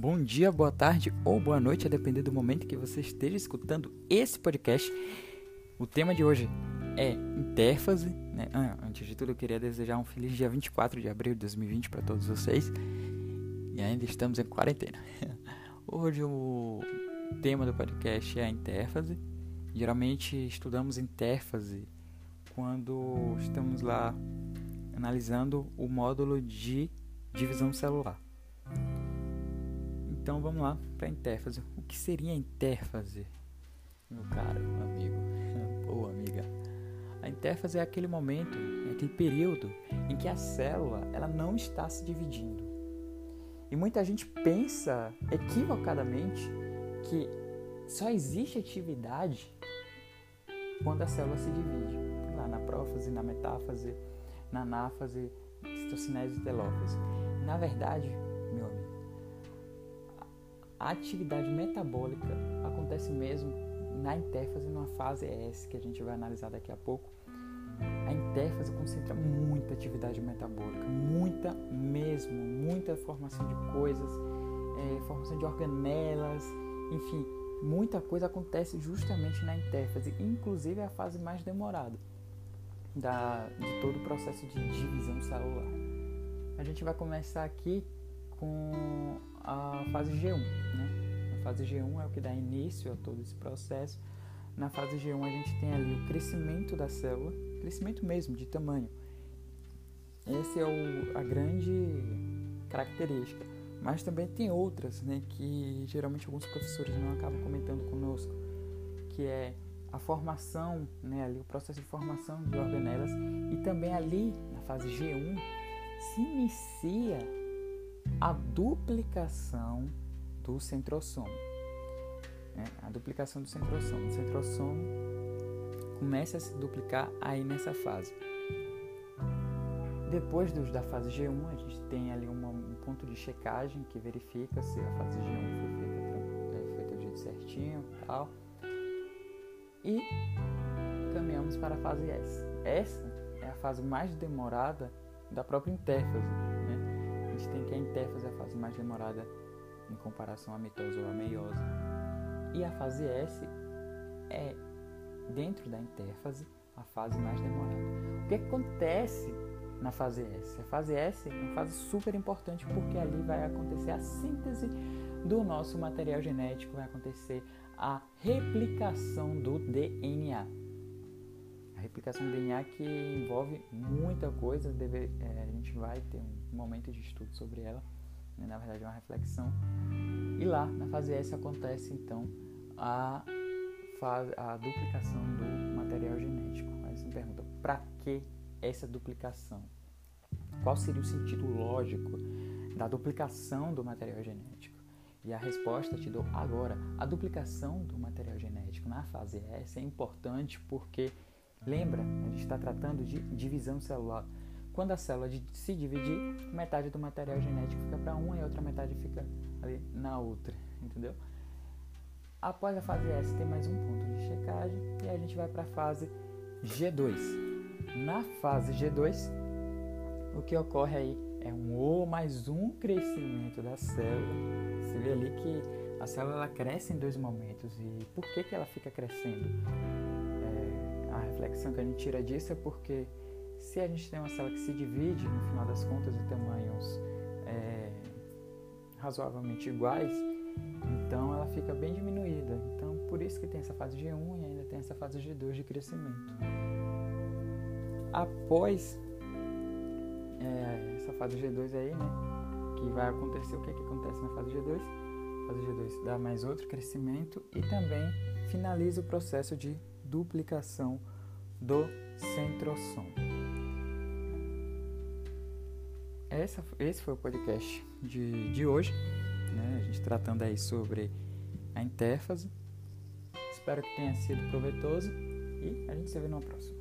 Bom dia, boa tarde ou boa noite, a depender do momento que você esteja escutando esse podcast. O tema de hoje é intérfase. Né? Ah, antes de tudo, eu queria desejar um feliz dia 24 de abril de 2020 para todos vocês. E ainda estamos em quarentena. Hoje o tema do podcast é a intérfase. Geralmente estudamos intérfase quando estamos lá analisando o módulo de divisão celular. Então vamos lá para a intérfase. O que seria a intérfase, meu caro amigo ou amiga? A intérfase é aquele momento, é aquele período em que a célula ela não está se dividindo. E muita gente pensa equivocadamente que só existe atividade quando a célula se divide. Lá na prófase, na metáfase, na anáfase, citocinese e telófase. Na verdade, a atividade metabólica acontece mesmo na intérfase, numa fase S, que a gente vai analisar daqui a pouco. A intérfase concentra muita atividade metabólica, muita mesmo, muita formação de coisas, é, formação de organelas, enfim, muita coisa acontece justamente na intérfase, inclusive a fase mais demorada da, de todo o processo de divisão celular. A gente vai começar aqui com a fase G1. Né? A fase G1 é o que dá início a todo esse processo. Na fase G1 a gente tem ali o crescimento da célula, crescimento mesmo de tamanho. Essa é o, a grande característica. Mas também tem outras, né, que geralmente alguns professores não acabam comentando conosco, que é a formação, né, ali o processo de formação de organelas e também ali na fase G1 se inicia a duplicação do centrosomo. Né? A duplicação do centrosomo. O centrosomo começa a se duplicar aí nessa fase. Depois dos, da fase G1, a gente tem ali uma, um ponto de checagem que verifica se a fase G1 foi feita, é, feita do jeito certinho e tal. E caminhamos para a fase S. Essa é a fase mais demorada da própria intérfase gente tem que a intérfase é a fase mais demorada em comparação à mitose ou à meiose. E a fase S é, dentro da intérfase, a fase mais demorada. O que acontece na fase S? A fase S é uma fase super importante porque ali vai acontecer a síntese do nosso material genético, vai acontecer a replicação do DNA. A replicação DNA que envolve muita coisa, deve, é, a gente vai ter um momento de estudo sobre ela, né? na verdade é uma reflexão. E lá, na fase S, acontece então a, fase, a duplicação do material genético. Aí você me pergunta, para que essa duplicação? Qual seria o sentido lógico da duplicação do material genético? E a resposta te dou agora. A duplicação do material genético na fase S é importante porque, lembra, a gente está tratando de divisão celular. Quando a célula se dividir, metade do material genético fica para uma e a outra metade fica ali na outra, entendeu? Após a fase S tem mais um ponto de checagem e a gente vai para a fase G2. Na fase G2, o que ocorre aí é um ou mais um crescimento da célula. Você vê ali que a célula cresce em dois momentos e por que, que ela fica crescendo? A reflexão que a gente tira disso é porque se a gente tem uma célula que se divide, no final das contas, em tamanhos é, razoavelmente iguais, então ela fica bem diminuída. Então, por isso que tem essa fase G1 e ainda tem essa fase G2 de crescimento. Após é, essa fase G2 aí, né, que vai acontecer, o que, que acontece na fase G2? A fase G2 dá mais outro crescimento e também finaliza o processo de duplicação do centrosomo. essa, esse foi o podcast de, de hoje, né? A gente tratando aí sobre a intérfase. Espero que tenha sido proveitoso e a gente se vê no próximo.